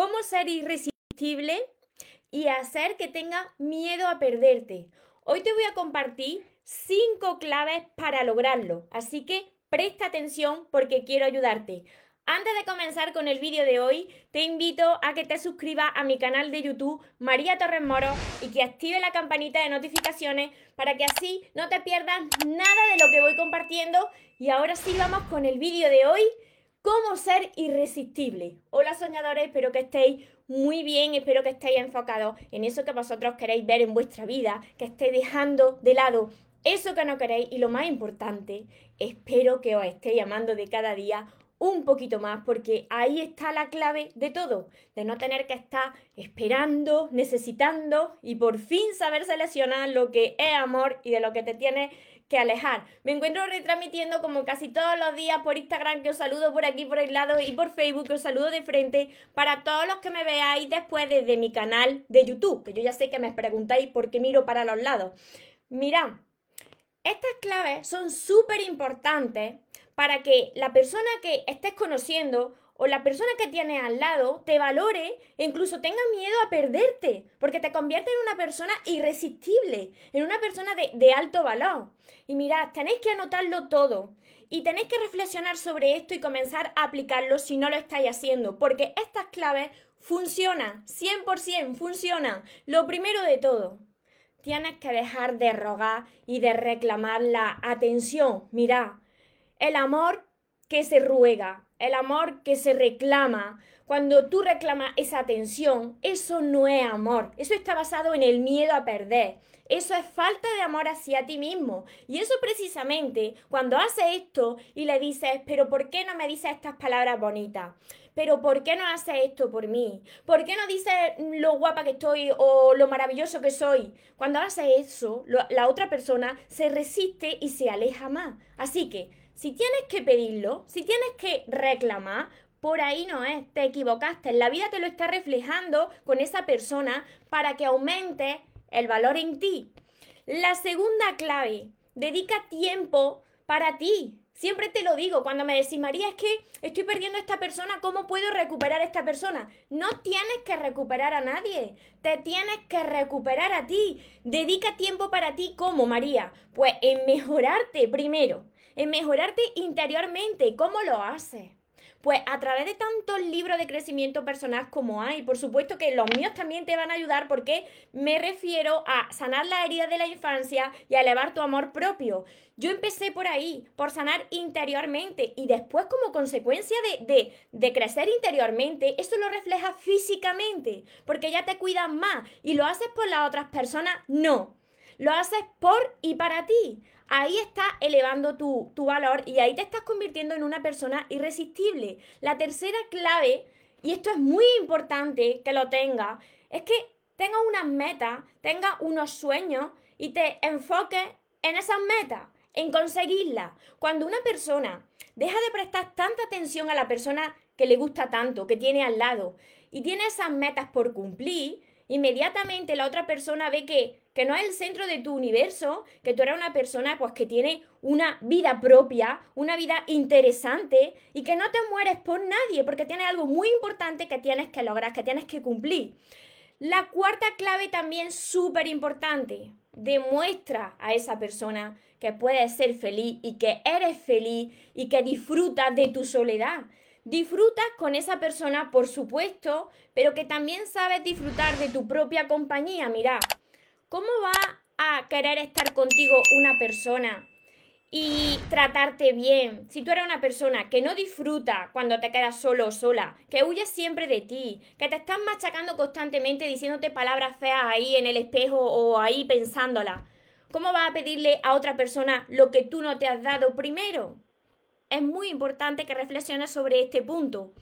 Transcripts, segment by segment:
cómo ser irresistible y hacer que tenga miedo a perderte. Hoy te voy a compartir cinco claves para lograrlo, así que presta atención porque quiero ayudarte. Antes de comenzar con el vídeo de hoy, te invito a que te suscribas a mi canal de YouTube María Torres Moro y que active la campanita de notificaciones para que así no te pierdas nada de lo que voy compartiendo. Y ahora sí vamos con el vídeo de hoy, cómo ser irresistible. Hola soñadores, espero que estéis muy bien, espero que estéis enfocados en eso que vosotros queréis ver en vuestra vida, que estéis dejando de lado eso que no queréis y lo más importante, espero que os estéis llamando de cada día un poquito más, porque ahí está la clave de todo, de no tener que estar esperando, necesitando y por fin saber seleccionar lo que es amor y de lo que te tiene que alejar. Me encuentro retransmitiendo como casi todos los días por Instagram, que os saludo por aquí, por el lado, y por Facebook, que os saludo de frente, para todos los que me veáis después desde mi canal de YouTube, que yo ya sé que me preguntáis por qué miro para los lados. Mirad, estas claves son súper importantes para que la persona que estés conociendo o la persona que tienes al lado te valore e incluso tenga miedo a perderte, porque te convierte en una persona irresistible, en una persona de, de alto valor. Y mirad, tenéis que anotarlo todo y tenéis que reflexionar sobre esto y comenzar a aplicarlo si no lo estáis haciendo, porque estas claves funcionan, 100% funcionan. Lo primero de todo, tienes que dejar de rogar y de reclamar la atención. Mirad, el amor que se ruega, el amor que se reclama, cuando tú reclamas esa atención, eso no es amor, eso está basado en el miedo a perder. Eso es falta de amor hacia ti mismo. Y eso precisamente, cuando haces esto y le dices, pero ¿por qué no me dices estas palabras bonitas? pero ¿por qué no haces esto por mí? ¿Por qué no dices lo guapa que estoy o lo maravilloso que soy? Cuando haces eso, la otra persona se resiste y se aleja más. Así que si tienes que pedirlo, si tienes que reclamar, por ahí no es, te equivocaste. La vida te lo está reflejando con esa persona para que aumente el valor en ti. La segunda clave, dedica tiempo para ti. Siempre te lo digo, cuando me decís, María, es que estoy perdiendo a esta persona, ¿cómo puedo recuperar a esta persona? No tienes que recuperar a nadie, te tienes que recuperar a ti. Dedica tiempo para ti, ¿cómo, María? Pues en mejorarte primero en mejorarte interiormente. ¿Cómo lo haces? Pues a través de tantos libros de crecimiento personal como hay, por supuesto que los míos también te van a ayudar porque me refiero a sanar las heridas de la infancia y a elevar tu amor propio. Yo empecé por ahí, por sanar interiormente y después como consecuencia de, de, de crecer interiormente, eso lo refleja físicamente, porque ya te cuidas más y lo haces por las otras personas, no. Lo haces por y para ti ahí está elevando tu, valor y ahí te estás convirtiendo en una persona irresistible. La tercera clave, y esto es muy importante que lo tenga, es que tenga unas metas, tenga unos sueños y te enfoques en esas metas, en conseguirlas. Cuando una persona deja de prestar tanta atención a la persona que le gusta tanto, que tiene al lado, y tiene esas metas por cumplir, inmediatamente la otra persona ve que, que no es el centro de tu universo, que tú eres una persona pues que tiene una vida propia, una vida interesante y que no te mueres por nadie porque tiene algo muy importante que tienes que lograr, que tienes que cumplir. La cuarta clave también súper importante, demuestra a esa persona que puedes ser feliz y que eres feliz y que disfrutas de tu soledad. Disfrutas con esa persona, por supuesto, pero que también sabes disfrutar de tu propia compañía. Mira, ¿cómo va a querer estar contigo una persona y tratarte bien. Si tú eres una persona que no disfruta cuando te quedas solo o sola, que huyes siempre de ti, que te estás machacando constantemente diciéndote palabras feas ahí en el espejo o ahí pensándola, ¿cómo vas a pedirle a otra persona lo que tú no te has dado primero? Es muy importante que reflexiones sobre este punto.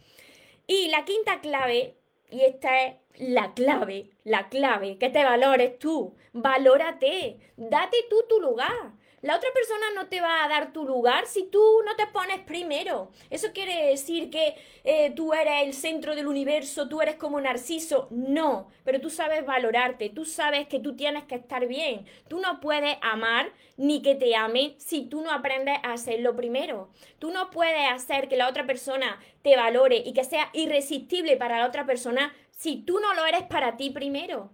Y la quinta clave, y esta es la clave, la clave, que te valores tú, valórate, date tú tu lugar. La otra persona no te va a dar tu lugar si tú no te pones primero. Eso quiere decir que eh, tú eres el centro del universo, tú eres como Narciso. No, pero tú sabes valorarte, tú sabes que tú tienes que estar bien. Tú no puedes amar ni que te ame si tú no aprendes a hacerlo primero. Tú no puedes hacer que la otra persona te valore y que sea irresistible para la otra persona si tú no lo eres para ti primero.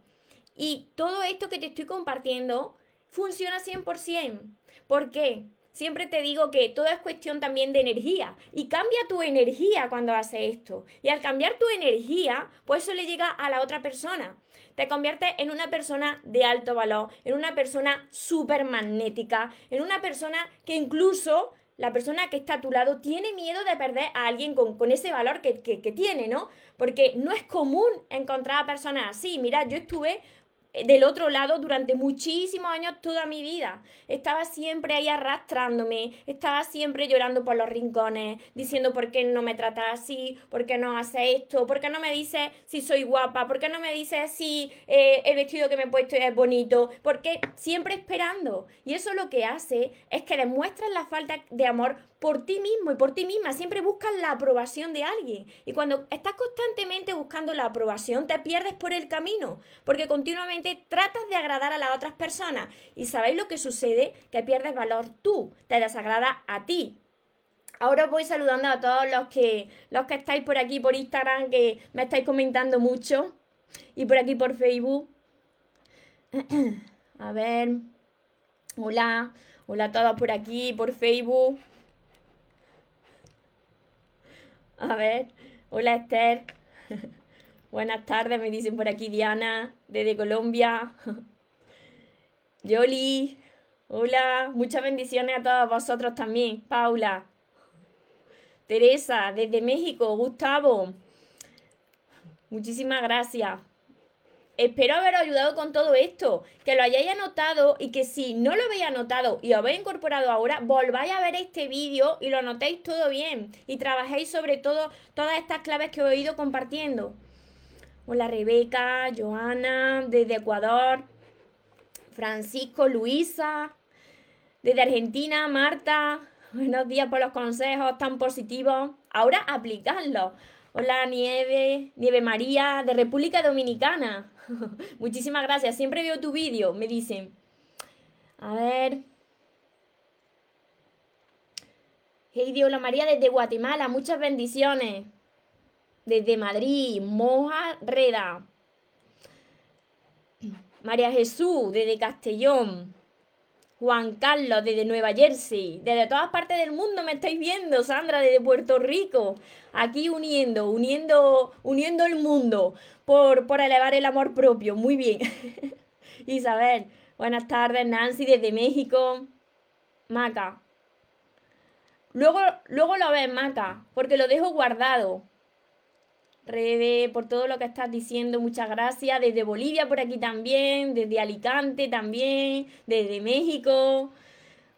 Y todo esto que te estoy compartiendo funciona 100%. ¿Por qué? Siempre te digo que todo es cuestión también de energía y cambia tu energía cuando haces esto. Y al cambiar tu energía, pues eso le llega a la otra persona. Te conviertes en una persona de alto valor, en una persona súper magnética, en una persona que incluso la persona que está a tu lado tiene miedo de perder a alguien con, ese valor que, que, que, tiene, ¿no? Porque no es común encontrar a personas así. Mira, yo estuve del otro lado durante muchísimos años toda mi vida. Estaba siempre ahí arrastrándome, estaba siempre llorando por los rincones, diciendo por qué no me trata así, por qué no hace esto, por qué no me dice si soy guapa, por qué no me dice si eh, el vestido que me he puesto es bonito, porque siempre esperando. Y eso lo que hace es que demuestras la falta de amor por ti mismo y por ti misma. Siempre buscas la aprobación de alguien. Y cuando estás constantemente buscando la aprobación, te pierdes por el camino, porque continuamente tratas de agradar a las otras personas. ¿Y sabéis lo que sucede? Que pierdes valor tú, te desagrada a ti. Ahora os voy saludando a todos los que, los que estáis por aquí por Instagram, que me estáis comentando mucho, y por aquí por Facebook. A ver. Hola. Hola a todos por aquí, por Facebook. A ver, hola Esther. Buenas tardes, me dicen por aquí Diana, desde Colombia. Yoli, hola, muchas bendiciones a todos vosotros también. Paula, Teresa, desde México, Gustavo. Muchísimas gracias. Espero haberos ayudado con todo esto, que lo hayáis anotado y que si no lo habéis anotado y os habéis incorporado ahora, volváis a ver este vídeo y lo anotéis todo bien y trabajéis sobre todo todas estas claves que os he ido compartiendo. Hola Rebeca, Joana, desde Ecuador, Francisco, Luisa, desde Argentina, Marta, buenos días por los consejos tan positivos. Ahora aplicadlos. Hola Nieve, Nieve María, de República Dominicana. Muchísimas gracias. Siempre veo tu vídeo, me dicen. A ver. Heidi, hola María desde Guatemala. Muchas bendiciones. Desde Madrid, Moja Reda. María Jesús, desde Castellón. Juan Carlos, desde Nueva Jersey. Desde todas partes del mundo me estáis viendo. Sandra, desde Puerto Rico. Aquí uniendo, uniendo, uniendo el mundo por, por elevar el amor propio. Muy bien. Isabel, buenas tardes. Nancy desde México. Maca. Luego, luego lo ves, Maca, porque lo dejo guardado. Rebe, por todo lo que estás diciendo, muchas gracias. Desde Bolivia por aquí también, desde Alicante también, desde México.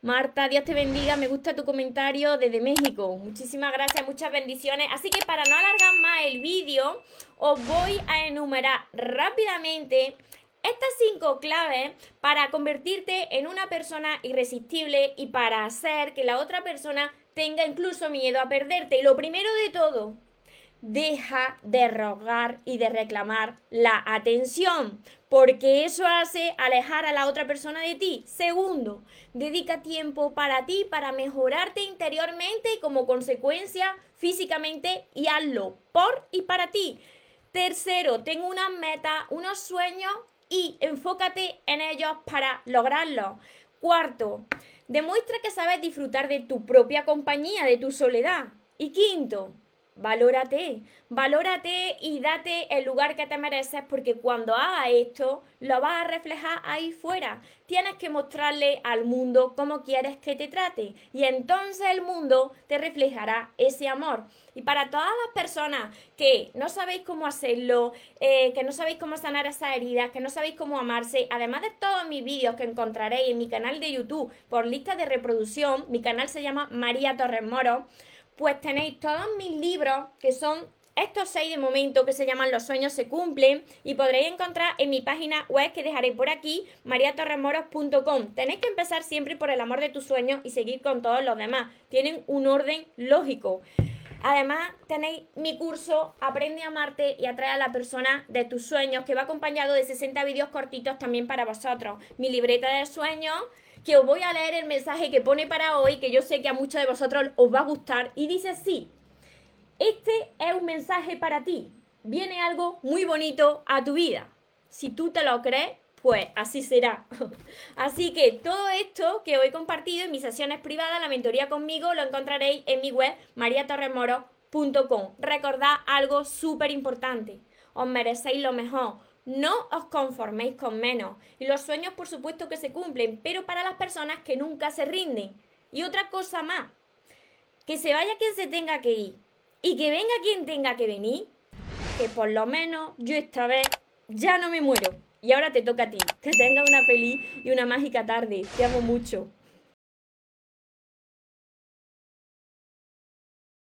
Marta, Dios te bendiga, me gusta tu comentario desde México. Muchísimas gracias, muchas bendiciones. Así que para no alargar más el vídeo, os voy a enumerar rápidamente estas cinco claves para convertirte en una persona irresistible y para hacer que la otra persona tenga incluso miedo a perderte. Y lo primero de todo, deja de rogar y de reclamar la atención, porque eso hace alejar a la otra persona de ti. Segundo, dedica tiempo para ti, para mejorarte interiormente y como consecuencia físicamente y hazlo por y para ti. Tercero, ten una meta, unos sueños y enfócate en ellos para lograrlos. Cuarto, demuestra que sabes disfrutar de tu propia compañía, de tu soledad. Y quinto, Valórate, valórate y date el lugar que te mereces porque cuando hagas esto lo vas a reflejar ahí fuera. Tienes que mostrarle al mundo cómo quieres que te trate y entonces el mundo te reflejará ese amor. Y para todas las personas que no sabéis cómo hacerlo, eh, que no sabéis cómo sanar esas heridas, que no sabéis cómo amarse, además de todos mis vídeos que encontraréis en mi canal de YouTube por lista de reproducción, mi canal se llama María Torres Moro pues tenéis todos mis libros que son estos seis de momento que se llaman Los sueños se cumplen y podréis encontrar en mi página web que dejaré por aquí, mariatorremoros.com. Tenéis que empezar siempre por el amor de tus sueños y seguir con todos los demás. Tienen un orden lógico. Además, tenéis mi curso Aprende a amarte y atrae a la persona de tus sueños, que va acompañado de 60 vídeos cortitos también para vosotros. Mi libreta de sueños, que os voy a leer el mensaje que pone para hoy, que yo sé que a muchos de vosotros os va a gustar, y dice sí. Este es un mensaje para ti. Viene algo muy bonito a tu vida. Si tú te lo crees, pues así será. Así que todo esto que hoy he compartido en mis sesiones privadas, la mentoría conmigo, lo encontraréis en mi web mariatorremoro.com. Recordad algo súper importante. Os merecéis lo mejor. No os conforméis con menos. Y los sueños, por supuesto, que se cumplen, pero para las personas que nunca se rinden. Y otra cosa más, que se vaya quien se tenga que ir y que venga quien tenga que venir, que por lo menos yo esta vez ya no me muero. Y ahora te toca a ti. Que tengas una feliz y una mágica tarde. Te amo mucho.